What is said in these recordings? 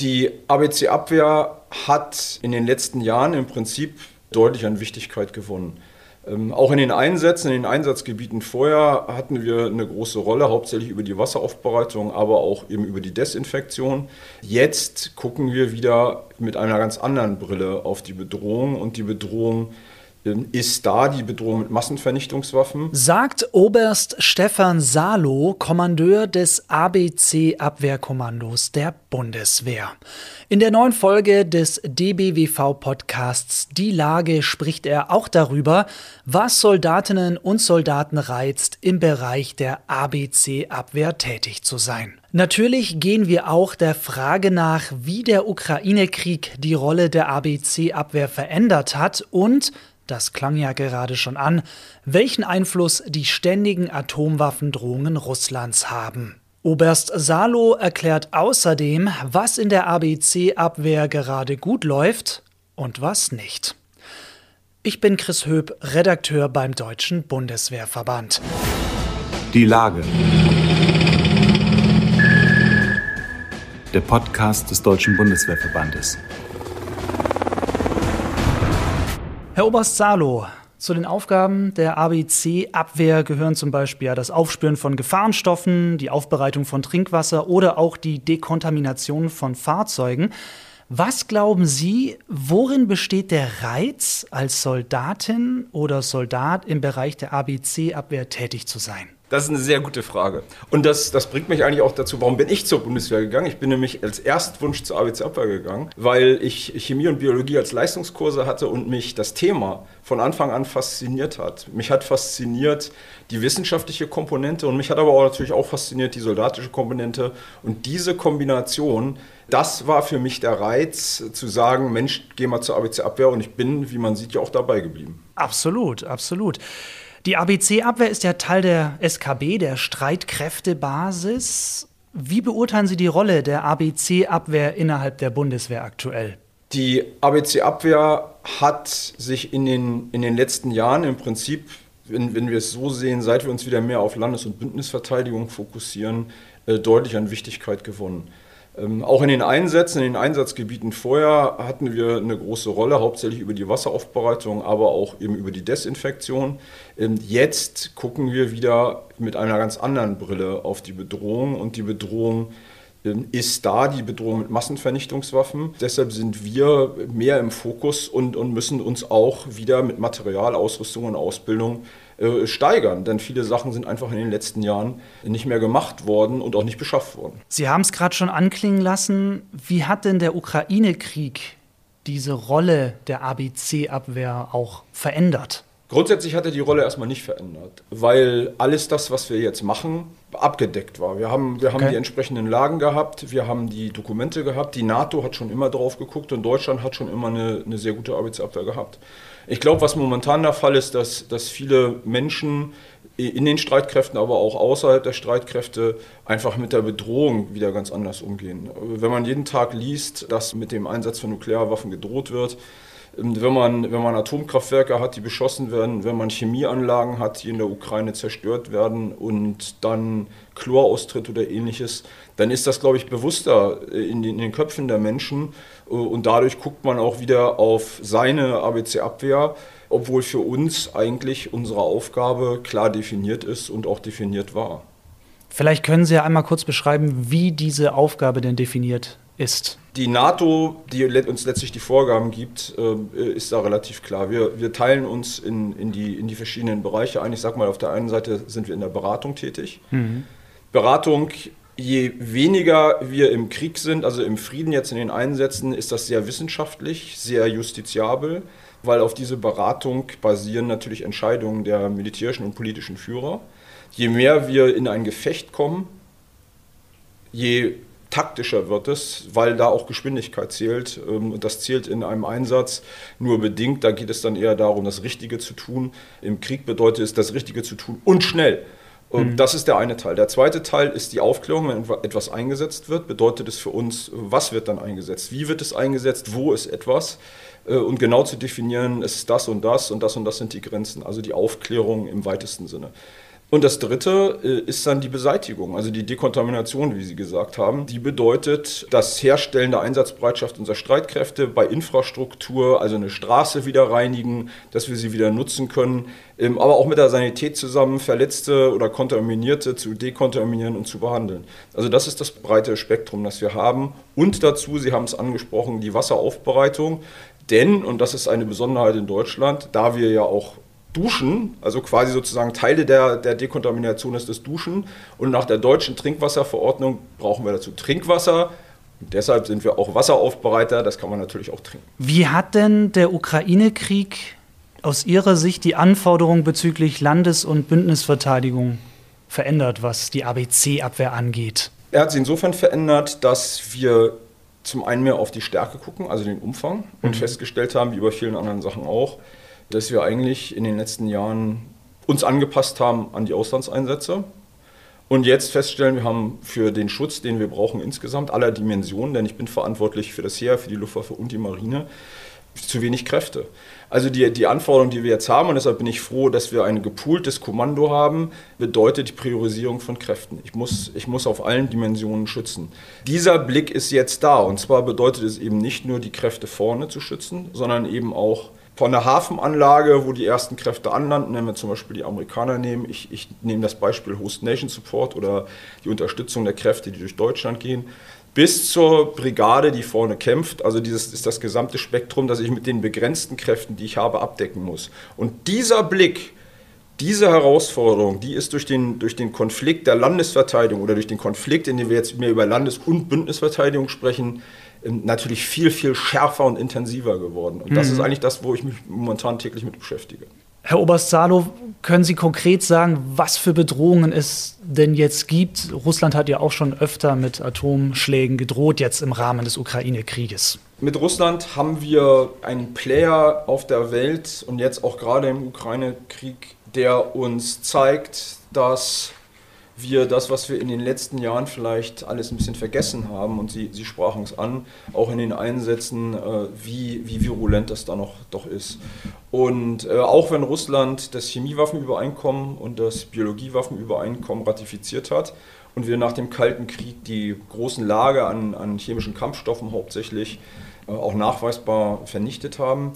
Die ABC-Abwehr hat in den letzten Jahren im Prinzip deutlich an Wichtigkeit gewonnen. Ähm, auch in den Einsätzen, in den Einsatzgebieten vorher hatten wir eine große Rolle, hauptsächlich über die Wasseraufbereitung, aber auch eben über die Desinfektion. Jetzt gucken wir wieder mit einer ganz anderen Brille auf die Bedrohung und die Bedrohung ist da die Bedrohung mit Massenvernichtungswaffen. Sagt Oberst Stefan Salo, Kommandeur des ABC-Abwehrkommandos der Bundeswehr. In der neuen Folge des DBWV-Podcasts Die Lage spricht er auch darüber, was Soldatinnen und Soldaten reizt, im Bereich der ABC-Abwehr tätig zu sein. Natürlich gehen wir auch der Frage nach, wie der Ukraine-Krieg die Rolle der ABC-Abwehr verändert hat und das klang ja gerade schon an, welchen Einfluss die ständigen Atomwaffendrohungen Russlands haben. Oberst Salo erklärt außerdem, was in der ABC-Abwehr gerade gut läuft und was nicht. Ich bin Chris Höp, Redakteur beim Deutschen Bundeswehrverband. Die Lage. Der Podcast des Deutschen Bundeswehrverbandes. Herr Oberst Salo, zu den Aufgaben der ABC-Abwehr gehören zum Beispiel ja das Aufspüren von Gefahrenstoffen, die Aufbereitung von Trinkwasser oder auch die Dekontamination von Fahrzeugen. Was glauben Sie, worin besteht der Reiz, als Soldatin oder Soldat im Bereich der ABC-Abwehr tätig zu sein? Das ist eine sehr gute Frage. Und das, das bringt mich eigentlich auch dazu, warum bin ich zur Bundeswehr gegangen? Ich bin nämlich als Erstwunsch zur ABC Abwehr gegangen, weil ich Chemie und Biologie als Leistungskurse hatte und mich das Thema von Anfang an fasziniert hat. Mich hat fasziniert die wissenschaftliche Komponente und mich hat aber auch natürlich auch fasziniert die soldatische Komponente. Und diese Kombination, das war für mich der Reiz, zu sagen, Mensch, geh mal zur ABC Abwehr und ich bin, wie man sieht, ja auch dabei geblieben. Absolut, absolut. Die ABC-Abwehr ist ja Teil der SKB, der Streitkräftebasis. Wie beurteilen Sie die Rolle der ABC-Abwehr innerhalb der Bundeswehr aktuell? Die ABC-Abwehr hat sich in den, in den letzten Jahren im Prinzip, wenn, wenn wir es so sehen, seit wir uns wieder mehr auf Landes- und Bündnisverteidigung fokussieren, äh, deutlich an Wichtigkeit gewonnen. Ähm, auch in den Einsätzen, in den Einsatzgebieten vorher hatten wir eine große Rolle, hauptsächlich über die Wasseraufbereitung, aber auch eben über die Desinfektion. Ähm, jetzt gucken wir wieder mit einer ganz anderen Brille auf die Bedrohung und die Bedrohung ähm, ist da die Bedrohung mit Massenvernichtungswaffen. Deshalb sind wir mehr im Fokus und, und müssen uns auch wieder mit Material, Ausrüstung und Ausbildung äh, steigern. Denn viele Sachen sind einfach in den letzten Jahren nicht mehr gemacht worden und auch nicht beschafft worden. Sie haben es gerade schon anklingen lassen. Wie hat denn der Ukraine-Krieg diese Rolle der ABC-Abwehr auch verändert? Grundsätzlich hat er die Rolle erstmal nicht verändert, weil alles das, was wir jetzt machen, abgedeckt war. Wir haben, wir haben okay. die entsprechenden Lagen gehabt, wir haben die Dokumente gehabt, die NATO hat schon immer drauf geguckt und Deutschland hat schon immer eine, eine sehr gute Arbeitsabwehr gehabt. Ich glaube, was momentan der Fall ist, dass, dass viele Menschen in den Streitkräften, aber auch außerhalb der Streitkräfte einfach mit der Bedrohung wieder ganz anders umgehen. Wenn man jeden Tag liest, dass mit dem Einsatz von Nuklearwaffen gedroht wird, wenn man, wenn man Atomkraftwerke hat, die beschossen werden, wenn man Chemieanlagen hat, die in der Ukraine zerstört werden und dann Chloraustritt oder ähnliches, dann ist das, glaube ich, bewusster in den, in den Köpfen der Menschen und dadurch guckt man auch wieder auf seine ABC-Abwehr, obwohl für uns eigentlich unsere Aufgabe klar definiert ist und auch definiert war. Vielleicht können Sie ja einmal kurz beschreiben, wie diese Aufgabe denn definiert ist. Die NATO, die uns letztlich die Vorgaben gibt, äh, ist da relativ klar. Wir, wir teilen uns in, in, die, in die verschiedenen Bereiche ein. Ich sage mal, auf der einen Seite sind wir in der Beratung tätig. Mhm. Beratung, je weniger wir im Krieg sind, also im Frieden jetzt in den Einsätzen, ist das sehr wissenschaftlich, sehr justiziabel, weil auf diese Beratung basieren natürlich Entscheidungen der militärischen und politischen Führer. Je mehr wir in ein Gefecht kommen, je taktischer wird es, weil da auch Geschwindigkeit zählt. Ähm, und das zählt in einem Einsatz nur bedingt. Da geht es dann eher darum, das Richtige zu tun. Im Krieg bedeutet es, das Richtige zu tun und schnell. Und mhm. das ist der eine Teil. Der zweite Teil ist die Aufklärung. Wenn etwas eingesetzt wird, bedeutet es für uns, was wird dann eingesetzt? Wie wird es eingesetzt? Wo ist etwas? Äh, und genau zu definieren, es ist das und das und das und das sind die Grenzen. Also die Aufklärung im weitesten Sinne. Und das dritte äh, ist dann die Beseitigung, also die Dekontamination, wie Sie gesagt haben. Die bedeutet das Herstellen der Einsatzbereitschaft unserer Streitkräfte bei Infrastruktur, also eine Straße wieder reinigen, dass wir sie wieder nutzen können, ähm, aber auch mit der Sanität zusammen Verletzte oder Kontaminierte zu dekontaminieren und zu behandeln. Also das ist das breite Spektrum, das wir haben. Und dazu, Sie haben es angesprochen, die Wasseraufbereitung. Denn, und das ist eine Besonderheit in Deutschland, da wir ja auch Duschen, also quasi sozusagen Teile der, der Dekontamination ist das Duschen. Und nach der deutschen Trinkwasserverordnung brauchen wir dazu Trinkwasser. Und deshalb sind wir auch Wasseraufbereiter, das kann man natürlich auch trinken. Wie hat denn der Ukraine-Krieg aus Ihrer Sicht die Anforderungen bezüglich Landes- und Bündnisverteidigung verändert, was die ABC-Abwehr angeht? Er hat sie insofern verändert, dass wir zum einen mehr auf die Stärke gucken, also den Umfang, und mhm. festgestellt haben, wie bei vielen anderen Sachen auch, dass wir eigentlich in den letzten Jahren uns angepasst haben an die Auslandseinsätze und jetzt feststellen, wir haben für den Schutz, den wir brauchen insgesamt aller Dimensionen, denn ich bin verantwortlich für das Heer, für die Luftwaffe und die Marine, zu wenig Kräfte. Also die, die Anforderungen, die wir jetzt haben, und deshalb bin ich froh, dass wir ein gepooltes Kommando haben, bedeutet die Priorisierung von Kräften. Ich muss, ich muss auf allen Dimensionen schützen. Dieser Blick ist jetzt da. Und zwar bedeutet es eben nicht nur, die Kräfte vorne zu schützen, sondern eben auch von der Hafenanlage, wo die ersten Kräfte anlanden, wenn wir zum Beispiel die Amerikaner nehmen, ich, ich nehme das Beispiel Host Nation Support oder die Unterstützung der Kräfte, die durch Deutschland gehen, bis zur Brigade, die vorne kämpft. Also dieses ist das gesamte Spektrum, das ich mit den begrenzten Kräften, die ich habe, abdecken muss. Und dieser Blick, diese Herausforderung, die ist durch den, durch den Konflikt der Landesverteidigung oder durch den Konflikt, in dem wir jetzt mehr über Landes- und Bündnisverteidigung sprechen, natürlich viel, viel schärfer und intensiver geworden. Und das mhm. ist eigentlich das, wo ich mich momentan täglich mit beschäftige. Herr Oberst Salo, können Sie konkret sagen, was für Bedrohungen es denn jetzt gibt? Russland hat ja auch schon öfter mit Atomschlägen gedroht, jetzt im Rahmen des Ukraine-Krieges. Mit Russland haben wir einen Player auf der Welt und jetzt auch gerade im Ukraine-Krieg, der uns zeigt, dass wir das, was wir in den letzten Jahren vielleicht alles ein bisschen vergessen haben, und Sie, Sie sprachen es an, auch in den Einsätzen, äh, wie, wie virulent das da noch doch ist. Und äh, auch wenn Russland das Chemiewaffenübereinkommen und das Biologiewaffenübereinkommen ratifiziert hat und wir nach dem Kalten Krieg die großen Lager an, an chemischen Kampfstoffen hauptsächlich äh, auch nachweisbar vernichtet haben,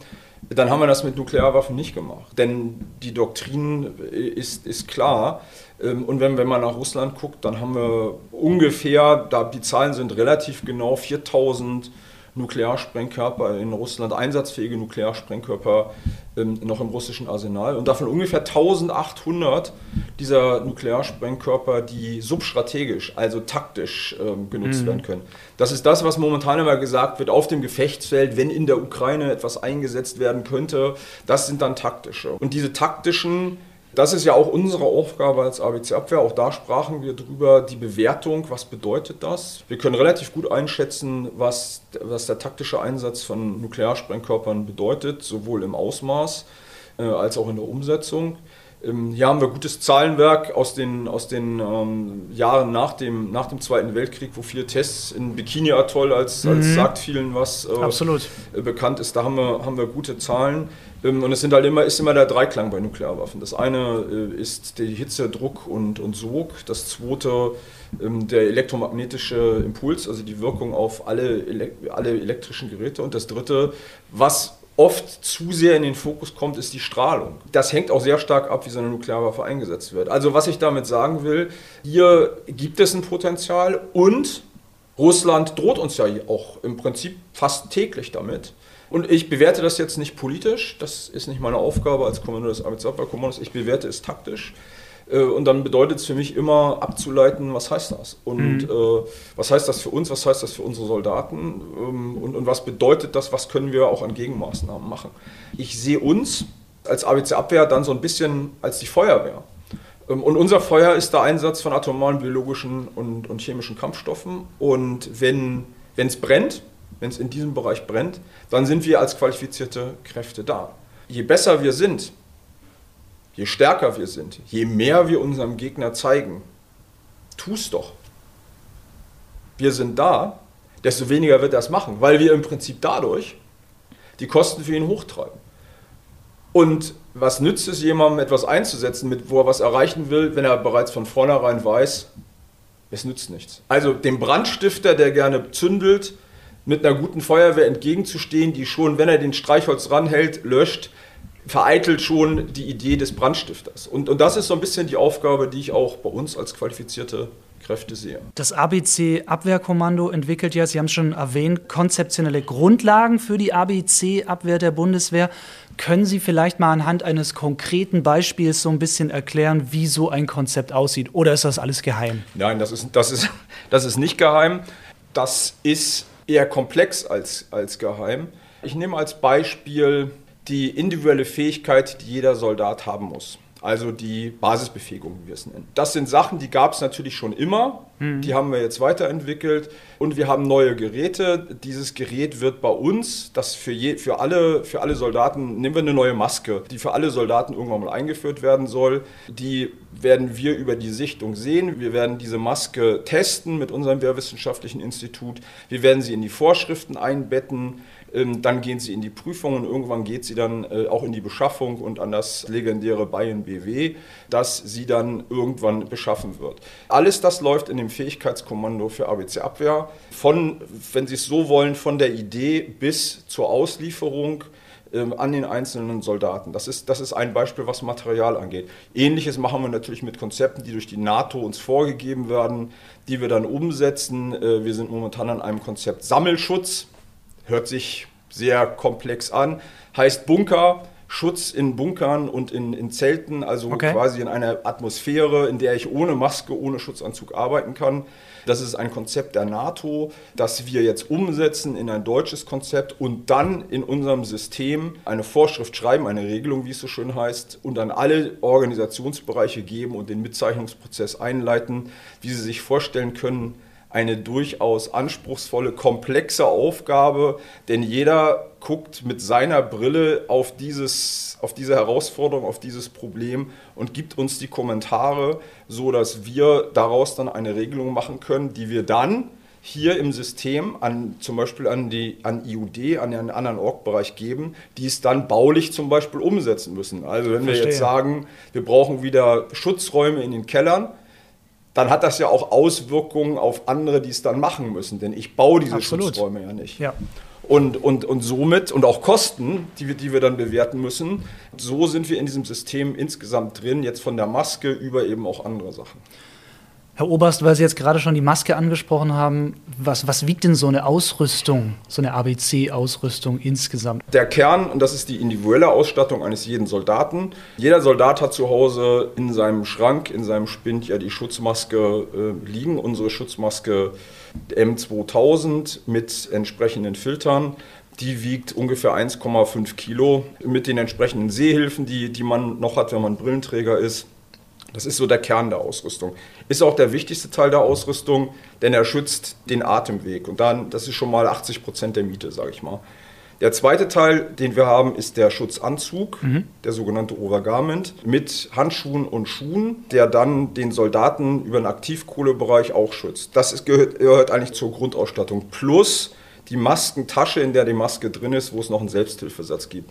dann haben wir das mit Nuklearwaffen nicht gemacht. Denn die Doktrin ist, ist klar. Ähm, und wenn, wenn man nach Russland guckt, dann haben wir ungefähr, da die Zahlen sind relativ genau, 4000 Nuklearsprengkörper in Russland, einsatzfähige Nuklearsprengkörper ähm, noch im russischen Arsenal. Und davon ungefähr 1800 dieser Nuklearsprengkörper, die substrategisch, also taktisch ähm, genutzt mhm. werden können. Das ist das, was momentan immer gesagt wird auf dem Gefechtsfeld, wenn in der Ukraine etwas eingesetzt werden könnte. Das sind dann taktische. Und diese taktischen das ist ja auch unsere Aufgabe als ABC-Abwehr. Auch da sprachen wir drüber, die Bewertung, was bedeutet das? Wir können relativ gut einschätzen, was, was der taktische Einsatz von Nuklearsprengkörpern bedeutet, sowohl im Ausmaß äh, als auch in der Umsetzung. Ähm, hier haben wir gutes Zahlenwerk aus den, aus den ähm, Jahren nach dem, nach dem Zweiten Weltkrieg, wo viele Tests in Bikini-Atoll als, mhm. als sagt vielen was äh, bekannt ist. Da haben wir, haben wir gute Zahlen. Ähm, und es sind halt immer, ist immer der Dreiklang bei Nuklearwaffen. Das eine äh, ist die Hitze, Druck und, und Sog. Das zweite ähm, der elektromagnetische Impuls, also die Wirkung auf alle, alle elektrischen Geräte. Und das dritte, was oft zu sehr in den Fokus kommt, ist die Strahlung. Das hängt auch sehr stark ab, wie so eine Nuklearwaffe eingesetzt wird. Also was ich damit sagen will, hier gibt es ein Potenzial und Russland droht uns ja auch im Prinzip fast täglich damit. Und ich bewerte das jetzt nicht politisch, das ist nicht meine Aufgabe als Kommandeur des Arbeitsabwehrkommandos, ich bewerte es taktisch. Äh, und dann bedeutet es für mich immer abzuleiten, was heißt das? Und mhm. äh, was heißt das für uns, was heißt das für unsere Soldaten? Ähm, und, und was bedeutet das, was können wir auch an Gegenmaßnahmen machen? Ich sehe uns als ABC Abwehr dann so ein bisschen als die Feuerwehr. Ähm, und unser Feuer ist der Einsatz von atomaren, biologischen und, und chemischen Kampfstoffen. Und wenn es brennt, wenn es in diesem Bereich brennt, dann sind wir als qualifizierte Kräfte da. Je besser wir sind, je stärker wir sind, je mehr wir unserem Gegner zeigen, tu's doch. Wir sind da, desto weniger wird er es machen, weil wir im Prinzip dadurch die Kosten für ihn hochtreiben. Und was nützt es jemandem, etwas einzusetzen, mit, wo er was erreichen will, wenn er bereits von vornherein weiß, es nützt nichts. Also dem Brandstifter, der gerne zündelt, mit einer guten Feuerwehr entgegenzustehen, die schon, wenn er den Streichholz ranhält, löscht, vereitelt schon die Idee des Brandstifters. Und, und das ist so ein bisschen die Aufgabe, die ich auch bei uns als qualifizierte Kräfte sehe. Das ABC-Abwehrkommando entwickelt ja, Sie haben es schon erwähnt, konzeptionelle Grundlagen für die ABC-Abwehr der Bundeswehr. Können Sie vielleicht mal anhand eines konkreten Beispiels so ein bisschen erklären, wie so ein Konzept aussieht? Oder ist das alles geheim? Nein, das ist, das ist, das ist nicht geheim. Das ist eher komplex als, als geheim. Ich nehme als Beispiel die individuelle Fähigkeit, die jeder Soldat haben muss also die Basisbefähigung, wie wir es nennen. Das sind Sachen, die gab es natürlich schon immer, mhm. die haben wir jetzt weiterentwickelt und wir haben neue Geräte. Dieses Gerät wird bei uns, das für, je, für, alle, für alle Soldaten, nehmen wir eine neue Maske, die für alle Soldaten irgendwann mal eingeführt werden soll. Die werden wir über die Sichtung sehen. Wir werden diese Maske testen mit unserem Wehrwissenschaftlichen Institut. Wir werden sie in die Vorschriften einbetten. Ähm, dann gehen sie in die Prüfung und irgendwann geht sie dann äh, auch in die Beschaffung und an das legendäre Bayern BW, das sie dann irgendwann beschaffen wird. Alles das läuft in dem Fähigkeitskommando für ABC Abwehr. Von, wenn Sie es so wollen, von der Idee bis zur Auslieferung ähm, an den einzelnen Soldaten. Das ist, das ist ein Beispiel, was Material angeht. Ähnliches machen wir natürlich mit Konzepten, die durch die NATO uns vorgegeben werden, die wir dann umsetzen. Äh, wir sind momentan an einem Konzept Sammelschutz hört sich sehr komplex an, heißt Bunker. Schutz in Bunkern und in, in Zelten, also okay. quasi in einer Atmosphäre, in der ich ohne Maske, ohne Schutzanzug arbeiten kann. Das ist ein Konzept der NATO, das wir jetzt umsetzen in ein deutsches Konzept und dann in unserem System eine Vorschrift schreiben, eine Regelung, wie es so schön heißt, und an alle Organisationsbereiche geben und den Mitzeichnungsprozess einleiten, wie Sie sich vorstellen können eine durchaus anspruchsvolle, komplexe Aufgabe, denn jeder guckt mit seiner Brille auf, dieses, auf diese Herausforderung, auf dieses Problem und gibt uns die Kommentare, so dass wir daraus dann eine Regelung machen können, die wir dann hier im System an, zum Beispiel an, die, an IUD, an den anderen Org-Bereich geben, die es dann baulich zum Beispiel umsetzen müssen. Also wenn Verstehe. wir jetzt sagen, wir brauchen wieder Schutzräume in den Kellern, dann hat das ja auch Auswirkungen auf andere, die es dann machen müssen. Denn ich baue diese Absolut. Schutzräume ja nicht. Ja. Und, und, und somit, und auch Kosten, die wir, die wir dann bewerten müssen, so sind wir in diesem System insgesamt drin, jetzt von der Maske über eben auch andere Sachen. Herr Oberst, weil Sie jetzt gerade schon die Maske angesprochen haben, was, was wiegt denn so eine Ausrüstung, so eine ABC-Ausrüstung insgesamt? Der Kern, und das ist die individuelle Ausstattung eines jeden Soldaten. Jeder Soldat hat zu Hause in seinem Schrank, in seinem Spind ja die Schutzmaske äh, liegen. Unsere Schutzmaske M2000 mit entsprechenden Filtern. Die wiegt ungefähr 1,5 Kilo mit den entsprechenden Sehhilfen, die, die man noch hat, wenn man Brillenträger ist. Das ist so der Kern der Ausrüstung. Ist auch der wichtigste Teil der Ausrüstung, denn er schützt den Atemweg. Und dann, das ist schon mal 80 Prozent der Miete, sage ich mal. Der zweite Teil, den wir haben, ist der Schutzanzug, mhm. der sogenannte Overgarment, mit Handschuhen und Schuhen, der dann den Soldaten über den Aktivkohlebereich auch schützt. Das ist, gehört, gehört eigentlich zur Grundausstattung. Plus die Maskentasche, in der die Maske drin ist, wo es noch einen Selbsthilfesatz gibt.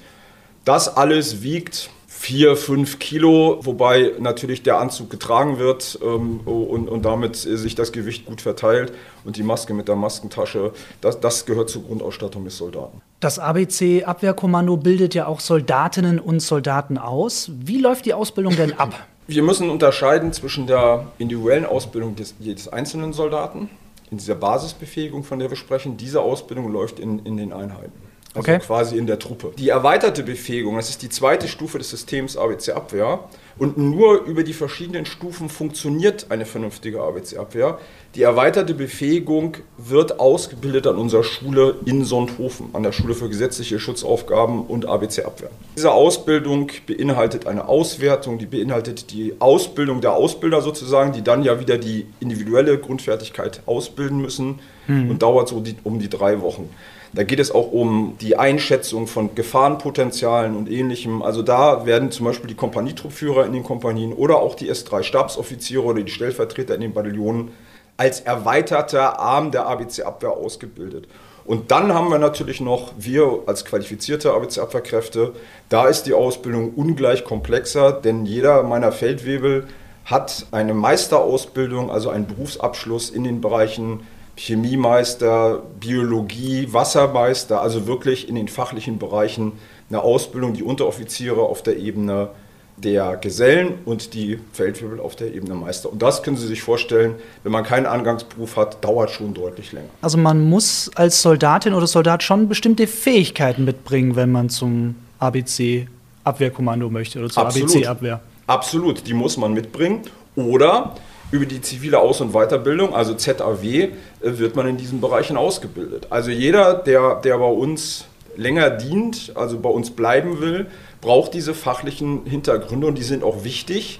Das alles wiegt 4, 5 Kilo, wobei natürlich der Anzug getragen wird ähm, und, und damit sich das Gewicht gut verteilt und die Maske mit der Maskentasche, das, das gehört zur Grundausstattung des Soldaten. Das ABC-Abwehrkommando bildet ja auch Soldatinnen und Soldaten aus. Wie läuft die Ausbildung denn ab? Wir müssen unterscheiden zwischen der individuellen Ausbildung des, jedes einzelnen Soldaten, in dieser Basisbefähigung, von der wir sprechen. Diese Ausbildung läuft in, in den Einheiten. Also okay. quasi in der Truppe. Die erweiterte Befähigung, das ist die zweite Stufe des Systems ABC-Abwehr. Und nur über die verschiedenen Stufen funktioniert eine vernünftige ABC-Abwehr. Die erweiterte Befähigung wird ausgebildet an unserer Schule in Sonthofen, an der Schule für gesetzliche Schutzaufgaben und ABC-Abwehr. Diese Ausbildung beinhaltet eine Auswertung, die beinhaltet die Ausbildung der Ausbilder sozusagen, die dann ja wieder die individuelle Grundfertigkeit ausbilden müssen mhm. und dauert so die, um die drei Wochen. Da geht es auch um die Einschätzung von Gefahrenpotenzialen und ähnlichem. Also da werden zum Beispiel die Kompanietruppführer in den Kompanien oder auch die S3-Stabsoffiziere oder die Stellvertreter in den Bataillonen als erweiterter Arm der ABC-Abwehr ausgebildet. Und dann haben wir natürlich noch, wir als qualifizierte ABC-Abwehrkräfte, da ist die Ausbildung ungleich komplexer, denn jeder meiner Feldwebel hat eine Meisterausbildung, also einen Berufsabschluss in den Bereichen Chemiemeister, Biologie, Wassermeister, also wirklich in den fachlichen Bereichen eine Ausbildung, die Unteroffiziere auf der Ebene der Gesellen und die Feldwebel auf der Ebene Meister. Und das können Sie sich vorstellen, wenn man keinen Angangsberuf hat, dauert schon deutlich länger. Also man muss als Soldatin oder Soldat schon bestimmte Fähigkeiten mitbringen, wenn man zum ABC-Abwehrkommando möchte oder zur ABC-Abwehr. Absolut, die muss man mitbringen. Oder über die zivile Aus- und Weiterbildung, also ZAW, äh, wird man in diesen Bereichen ausgebildet. Also jeder, der, der bei uns länger dient, also bei uns bleiben will, braucht diese fachlichen Hintergründe und die sind auch wichtig.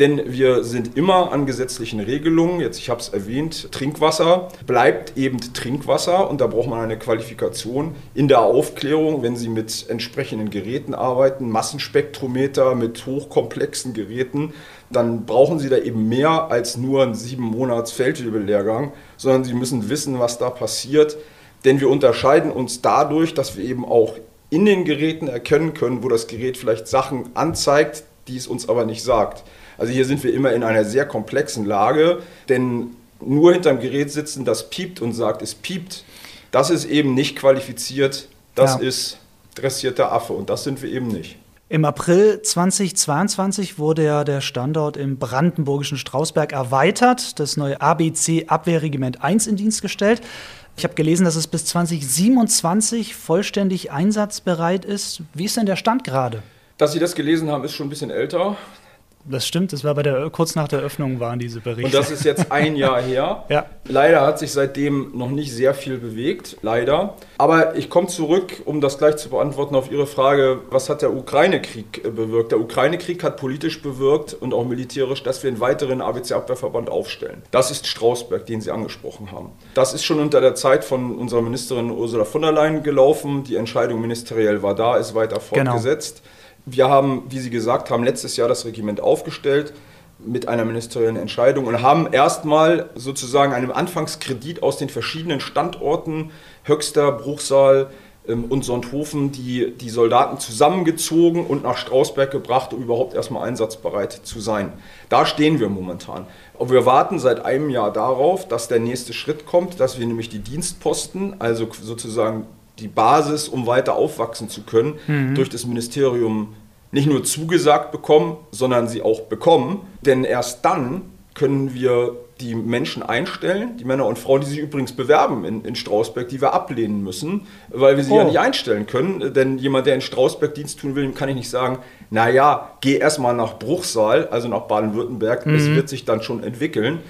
Denn wir sind immer an gesetzlichen Regelungen. Jetzt, ich habe es erwähnt, Trinkwasser bleibt eben Trinkwasser und da braucht man eine Qualifikation in der Aufklärung, wenn Sie mit entsprechenden Geräten arbeiten, Massenspektrometer mit hochkomplexen Geräten, dann brauchen Sie da eben mehr als nur einen sieben Monats Feldwebellehrgang, sondern Sie müssen wissen, was da passiert. Denn wir unterscheiden uns dadurch, dass wir eben auch in den Geräten erkennen können, wo das Gerät vielleicht Sachen anzeigt, die es uns aber nicht sagt. Also hier sind wir immer in einer sehr komplexen Lage, denn nur hinterm Gerät sitzen, das piept und sagt, es piept, das ist eben nicht qualifiziert, das ja. ist dressierter Affe und das sind wir eben nicht. Im April 2022 wurde ja der Standort im brandenburgischen Strausberg erweitert, das neue ABC Abwehrregiment 1 in Dienst gestellt. Ich habe gelesen, dass es bis 2027 vollständig einsatzbereit ist. Wie ist denn der Stand gerade? Dass Sie das gelesen haben, ist schon ein bisschen älter. Das stimmt, das war bei der kurz nach der Öffnung waren diese Berichte. Und das ist jetzt ein Jahr her. ja. Leider hat sich seitdem noch nicht sehr viel bewegt, leider. Aber ich komme zurück, um das gleich zu beantworten auf Ihre Frage, was hat der Ukraine-Krieg äh, bewirkt? Der Ukraine-Krieg hat politisch bewirkt und auch militärisch, dass wir einen weiteren ABC-Abwehrverband aufstellen. Das ist Strausberg, den Sie angesprochen haben. Das ist schon unter der Zeit von unserer Ministerin Ursula von der Leyen gelaufen. Die Entscheidung ministeriell war da, ist weiter genau. fortgesetzt. Genau. Wir haben, wie Sie gesagt haben, letztes Jahr das Regiment aufgestellt mit einer ministeriellen Entscheidung und haben erstmal sozusagen einen Anfangskredit aus den verschiedenen Standorten, Höxter, Bruchsal ähm, und Sonthofen, die, die Soldaten zusammengezogen und nach Strausberg gebracht, um überhaupt erstmal einsatzbereit zu sein. Da stehen wir momentan. Aber wir warten seit einem Jahr darauf, dass der nächste Schritt kommt, dass wir nämlich die Dienstposten, also sozusagen die Basis, um weiter aufwachsen zu können, mhm. durch das Ministerium nicht nur zugesagt bekommen, sondern sie auch bekommen. Denn erst dann können wir die Menschen einstellen, die Männer und Frauen, die sich übrigens bewerben in, in Strausberg, die wir ablehnen müssen, weil wir sie oh. ja nicht einstellen können. Denn jemand, der in Strausberg Dienst tun will, dem kann ich nicht sagen, naja, geh erstmal nach Bruchsal, also nach Baden-Württemberg, mhm. es wird sich dann schon entwickeln.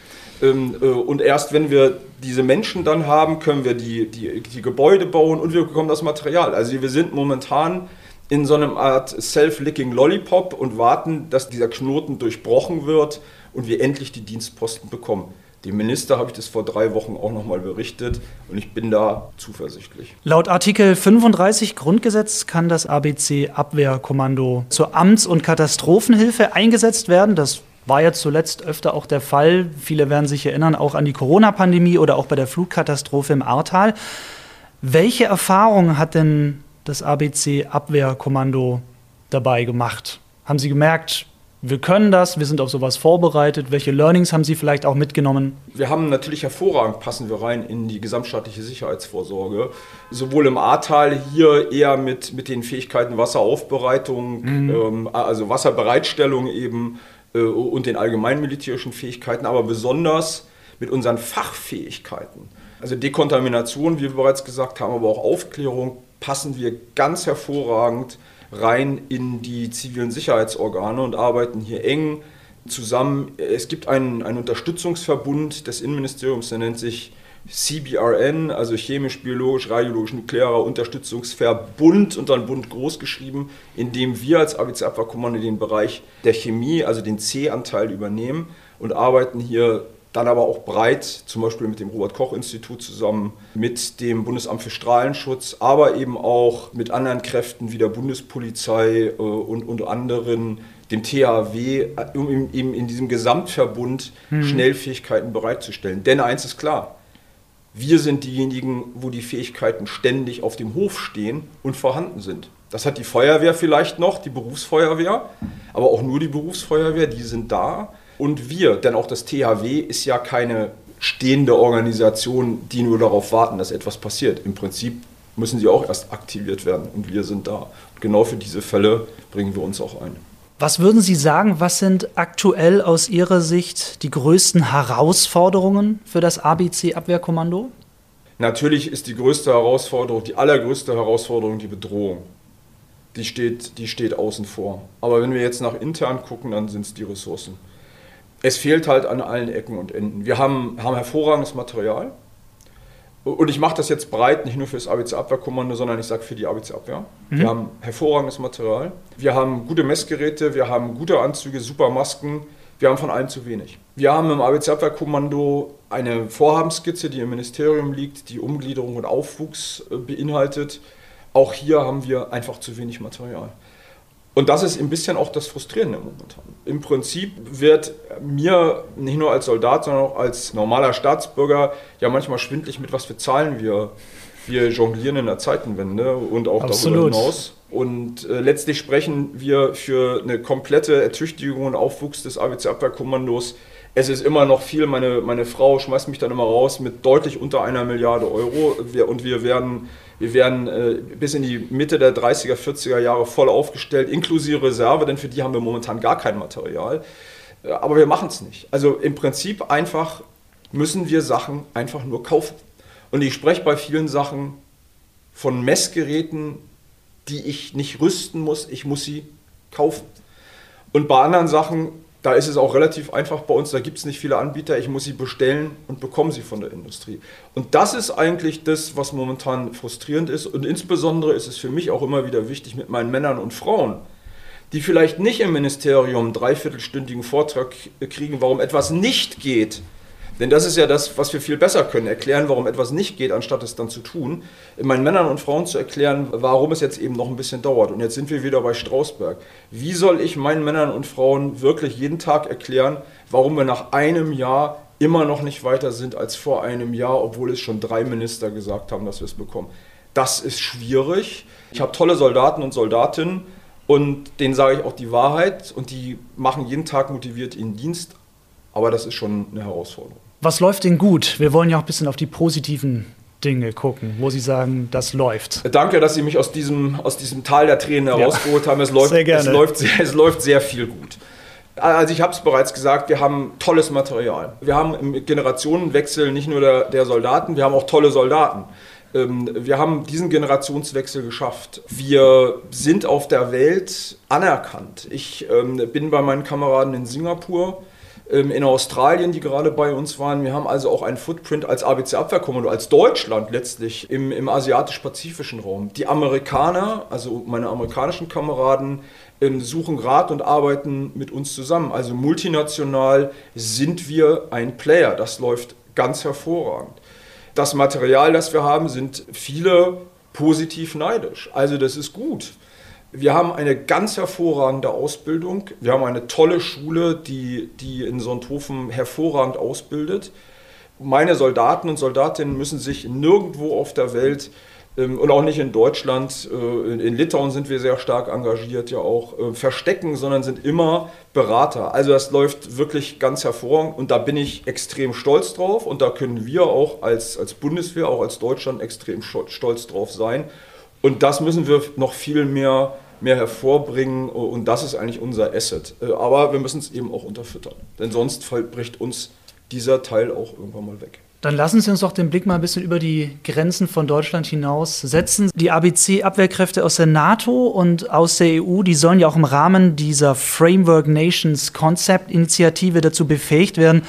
Ähm, äh, und erst wenn wir diese Menschen dann haben, können wir die, die, die Gebäude bauen und wir bekommen das Material. Also wir sind momentan in so einer Art Self-Licking Lollipop und warten, dass dieser Knoten durchbrochen wird und wir endlich die Dienstposten bekommen. Dem Minister habe ich das vor drei Wochen auch nochmal berichtet und ich bin da zuversichtlich. Laut Artikel 35 Grundgesetz kann das ABC Abwehrkommando zur Amts- und Katastrophenhilfe eingesetzt werden. Das war ja zuletzt öfter auch der Fall. Viele werden sich erinnern, auch an die Corona-Pandemie oder auch bei der Flutkatastrophe im Ahrtal. Welche Erfahrungen hat denn das ABC-Abwehrkommando dabei gemacht? Haben Sie gemerkt, wir können das, wir sind auf sowas vorbereitet. Welche Learnings haben Sie vielleicht auch mitgenommen? Wir haben natürlich hervorragend, passen wir rein in die gesamtstaatliche Sicherheitsvorsorge. Sowohl im Ahrtal hier eher mit, mit den Fähigkeiten Wasseraufbereitung, mhm. ähm, also Wasserbereitstellung eben, äh, und den allgemeinen militärischen Fähigkeiten, aber besonders mit unseren Fachfähigkeiten. Also Dekontamination, wie wir bereits gesagt haben, aber auch Aufklärung passen wir ganz hervorragend rein in die zivilen Sicherheitsorgane und arbeiten hier eng zusammen. Es gibt einen, einen Unterstützungsverbund des Innenministeriums, der nennt sich CBRN, also chemisch, biologisch, radiologisch, nuklearer Unterstützungsverbund und dann Bund groß geschrieben, in dem wir als ABC Abwehrkommando den Bereich der Chemie, also den C-Anteil übernehmen und arbeiten hier dann aber auch breit, zum Beispiel mit dem Robert-Koch-Institut zusammen, mit dem Bundesamt für Strahlenschutz, aber eben auch mit anderen Kräften wie der Bundespolizei äh, und, und anderen, dem THW, um eben in diesem Gesamtverbund hm. Schnellfähigkeiten bereitzustellen. Denn eins ist klar, Wir sind diejenigen, wo die Fähigkeiten ständig auf dem Hof stehen und vorhanden sind. Das hat die Feuerwehr vielleicht noch, die Berufsfeuerwehr, aber auch nur die Berufsfeuerwehr, die sind da. Und wir, denn auch das THW ist ja keine stehende Organisation, die nur darauf warten, dass etwas passiert. Im Prinzip müssen sie auch erst aktiviert werden und wir sind da. Und genau für diese Fälle bringen wir uns auch ein. Was würden Sie sagen, was sind aktuell aus Ihrer Sicht die größten Herausforderungen für das ABC-Abwehrkommando? Natürlich ist die größte Herausforderung, die allergrößte Herausforderung die Bedrohung. Die steht, die steht außen vor. Aber wenn wir jetzt nach intern gucken, dann sind es die Ressourcen. Es fehlt halt an allen Ecken und Enden. Wir haben, haben hervorragendes Material. Und ich mache das jetzt breit, nicht nur für das ABC-Abwehrkommando, sondern ich sage für die ABC-Abwehr. Mhm. Wir haben hervorragendes Material. Wir haben gute Messgeräte, wir haben gute Anzüge, super Masken. Wir haben von allem zu wenig. Wir haben im ABC-Abwehrkommando eine Vorhabenskizze, die im Ministerium liegt, die Umgliederung und Aufwuchs äh, beinhaltet. Auch hier haben wir einfach zu wenig Material. Und das ist ein bisschen auch das Frustrierende momentan. Im Prinzip wird mir nicht nur als Soldat, sondern auch als normaler Staatsbürger ja manchmal schwindlig, mit was für Zahlen wir, wir jonglieren in der Zeitenwende und auch Absolut. darüber hinaus. Und äh, letztlich sprechen wir für eine komplette Ertüchtigung und Aufwuchs des ABC-Abwehrkommandos. Es ist immer noch viel. Meine, meine Frau schmeißt mich dann immer raus mit deutlich unter einer Milliarde Euro. Wir, und wir werden wir werden äh, bis in die Mitte der 30er, 40er Jahre voll aufgestellt, inklusive Reserve, denn für die haben wir momentan gar kein Material. Äh, aber wir machen es nicht. Also im Prinzip einfach müssen wir Sachen einfach nur kaufen. Und ich spreche bei vielen Sachen von Messgeräten, die ich nicht rüsten muss, ich muss sie kaufen. Und bei anderen Sachen da ist es auch relativ einfach bei uns, da gibt es nicht viele Anbieter, ich muss sie bestellen und bekomme sie von der Industrie. Und das ist eigentlich das, was momentan frustrierend ist. Und insbesondere ist es für mich auch immer wieder wichtig mit meinen Männern und Frauen, die vielleicht nicht im Ministerium einen dreiviertelstündigen Vortrag kriegen, warum etwas nicht geht, denn das ist ja das, was wir viel besser können, erklären, warum etwas nicht geht, anstatt es dann zu tun. Meinen Männern und Frauen zu erklären, warum es jetzt eben noch ein bisschen dauert. Und jetzt sind wir wieder bei Strausberg. Wie soll ich meinen Männern und Frauen wirklich jeden Tag erklären, warum wir nach einem Jahr immer noch nicht weiter sind als vor einem Jahr, obwohl es schon drei Minister gesagt haben, dass wir es bekommen? Das ist schwierig. Ich habe tolle Soldaten und Soldatinnen und denen sage ich auch die Wahrheit und die machen jeden Tag motiviert ihren Dienst. Aber das ist schon eine Herausforderung. Was läuft denn gut? Wir wollen ja auch ein bisschen auf die positiven Dinge gucken, wo Sie sagen, das läuft. Danke, dass Sie mich aus diesem, aus diesem Tal der Tränen herausgeholt ja. haben. Es läuft, sehr gerne. Es, läuft sehr, es läuft sehr viel gut. Also ich habe es bereits gesagt, wir haben tolles Material. Wir haben im Generationenwechsel nicht nur der, der Soldaten, wir haben auch tolle Soldaten. Ähm, wir haben diesen Generationswechsel geschafft. Wir sind auf der Welt anerkannt. Ich ähm, bin bei meinen Kameraden in Singapur in Australien, die gerade bei uns waren. Wir haben also auch einen Footprint als ABC-Abwehrkommando, als Deutschland letztlich im, im asiatisch-pazifischen Raum. Die Amerikaner, also meine amerikanischen Kameraden, ähm, suchen Rat und arbeiten mit uns zusammen. Also multinational sind wir ein Player. Das läuft ganz hervorragend. Das Material, das wir haben, sind viele positiv neidisch. Also das ist gut. Wir haben eine ganz hervorragende Ausbildung. Wir haben eine tolle Schule, die, die in Sonthofen hervorragend ausbildet. Meine Soldaten und Soldatinnen müssen sich nirgendwo auf der Welt ähm, und auch nicht in Deutschland, äh, in Litauen sind wir sehr stark engagiert, ja auch äh, verstecken, sondern sind immer Berater. Also das läuft wirklich ganz hervorragend und da bin ich extrem stolz drauf und da können wir auch als, als Bundeswehr, auch als Deutschland extrem stolz drauf sein. Und das müssen wir noch viel mehr mehr hervorbringen und das ist eigentlich unser Asset. Äh, aber wir müssen es eben auch unterfüttern, denn sonst bricht uns dieser Teil auch irgendwann mal weg. Dann lassen Sie uns doch den Blick mal ein bisschen über die Grenzen von Deutschland hinaus setzen. Die ABC-Abwehrkräfte aus der NATO und aus der EU, die sollen ja auch im Rahmen dieser Framework Nations Concept Initiative dazu befähigt werden,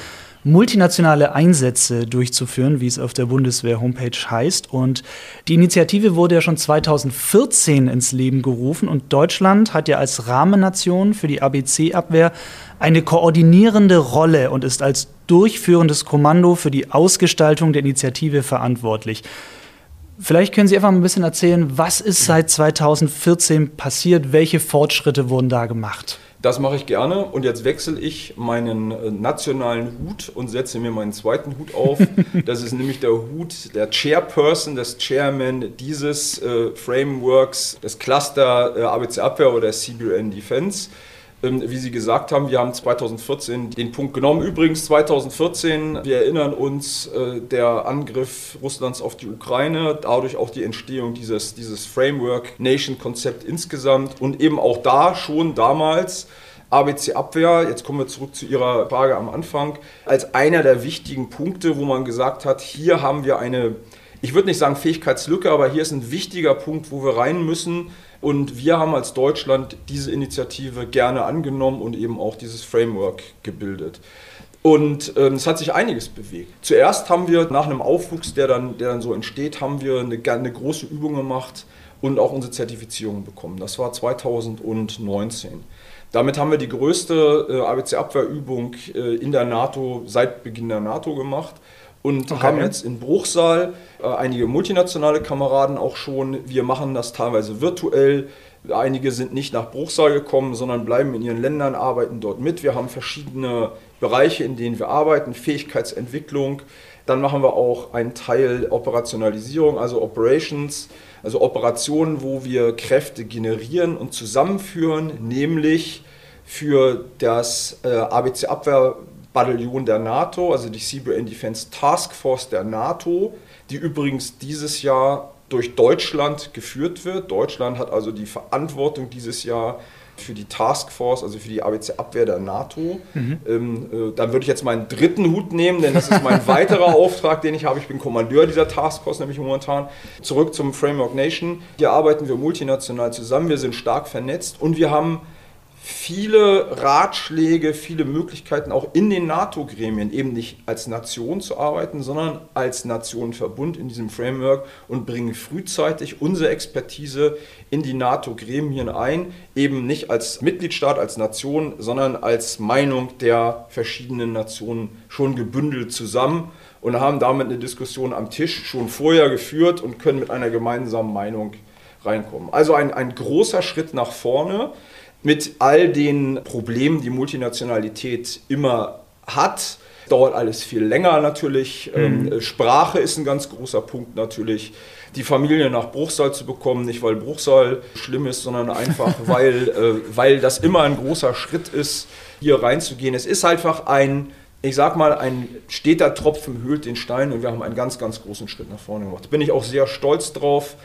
multinationale Einsätze durchzuführen, wie es auf der Bundeswehr-Homepage heißt. Und die Initiative wurde ja schon 2014 ins Leben gerufen und Deutschland hat ja als Rahmennation für die ABC-Abwehr eine koordinierende Rolle und ist als durchführendes Kommando für die Ausgestaltung der Initiative verantwortlich. Vielleicht können Sie einfach mal ein bisschen erzählen, was ist seit 2014 passiert, welche Fortschritte wurden da gemacht? Das mache ich gerne und jetzt wechsle ich meinen äh, nationalen Hut und setze mir meinen zweiten Hut auf. Das ist nämlich der Hut der Chairperson, des Chairman dieses äh, Frameworks, des Cluster äh, ABC Abwehr oder CBN Defense. Ähm, wie Sie gesagt haben, wir haben 2014 den Punkt genommen. Übrigens 2014, wir erinnern uns, äh, der Angriff Russlands auf die Ukraine, dadurch auch die Entstehung dieses, dieses Framework-Nation-Konzept insgesamt und eben auch da schon damals ABC Abwehr, jetzt kommen wir zurück zu Ihrer Frage am Anfang, als einer der wichtigen Punkte, wo man gesagt hat, hier haben wir eine, ich würde nicht sagen Fähigkeitslücke, aber hier ist ein wichtiger Punkt, wo wir rein müssen und wir haben als Deutschland diese Initiative gerne angenommen und eben auch dieses Framework gebildet. Und ähm, es hat sich einiges bewegt. Zuerst haben wir nach einem Aufwuchs, der dann, der dann so entsteht, haben wir eine, eine große Übung gemacht und auch unsere Zertifizierung bekommen. Das war 2019. Damit haben wir die größte äh, ABC-Abwehrübung äh, in der NATO seit Beginn der NATO gemacht und okay. haben jetzt in Bruchsal äh, einige multinationale Kameraden auch schon. Wir machen das teilweise virtuell. Einige sind nicht nach Bruchsal gekommen, sondern bleiben in ihren Ländern, arbeiten dort mit. Wir haben verschiedene Bereiche, in denen wir arbeiten, Fähigkeitsentwicklung. Dann machen wir auch einen Teil Operationalisierung, also Operations, also Operationen, wo wir Kräfte generieren und zusammenführen, nämlich für das äh, ABC-Abwehr Bataillon der NATO, also die CBN Defense Task Force der NATO, die übrigens dieses Jahr durch Deutschland geführt wird. Deutschland hat also die Verantwortung dieses Jahr für die Task Force, also für die ABC-Abwehr der NATO. Mhm. Ähm, äh, dann würde ich jetzt meinen dritten Hut nehmen, denn das ist mein weiterer Auftrag, den ich habe. Ich bin Kommandeur dieser Task Force, nämlich momentan. Zurück zum Framework Nation. Hier arbeiten wir multinational zusammen, wir sind stark vernetzt und wir haben viele Ratschläge, viele Möglichkeiten auch in den NATO-Gremien eben nicht als Nation zu arbeiten, sondern als Nationenverbund in diesem Framework und bringen frühzeitig unsere Expertise in die NATO-Gremien ein, eben nicht als Mitgliedstaat, als Nation, sondern als Meinung der verschiedenen Nationen schon gebündelt zusammen und haben damit eine Diskussion am Tisch schon vorher geführt und können mit einer gemeinsamen Meinung reinkommen. Also ein, ein großer Schritt nach vorne mit all den Problemen, die Multinationalität immer hat. Dauert alles viel länger natürlich. Mhm. Ähm, Sprache ist ein ganz großer Punkt natürlich. Die Familie nach Bruchsal zu bekommen, nicht weil Bruchsal schlimm ist, sondern einfach, weil, äh, weil das immer ein großer Schritt ist, hier reinzugehen. Es ist einfach ein, ich sag mal, ein steter Tropfen höhlt den Stein und wir haben einen ganz, ganz großen Schritt nach vorne gemacht. Bin ich auch sehr stolz drauf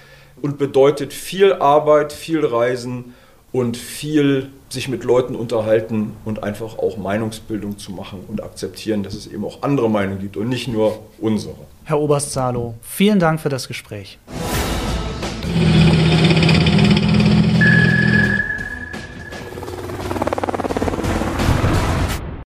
und bedeutet viel Arbeit, viel Reisen und viel sich mit Leuten unterhalten und einfach auch Meinungsbildung zu machen und akzeptieren, dass es eben auch andere Meinungen gibt und nicht nur unsere. Herr Oberst Salo, vielen Dank für das Gespräch.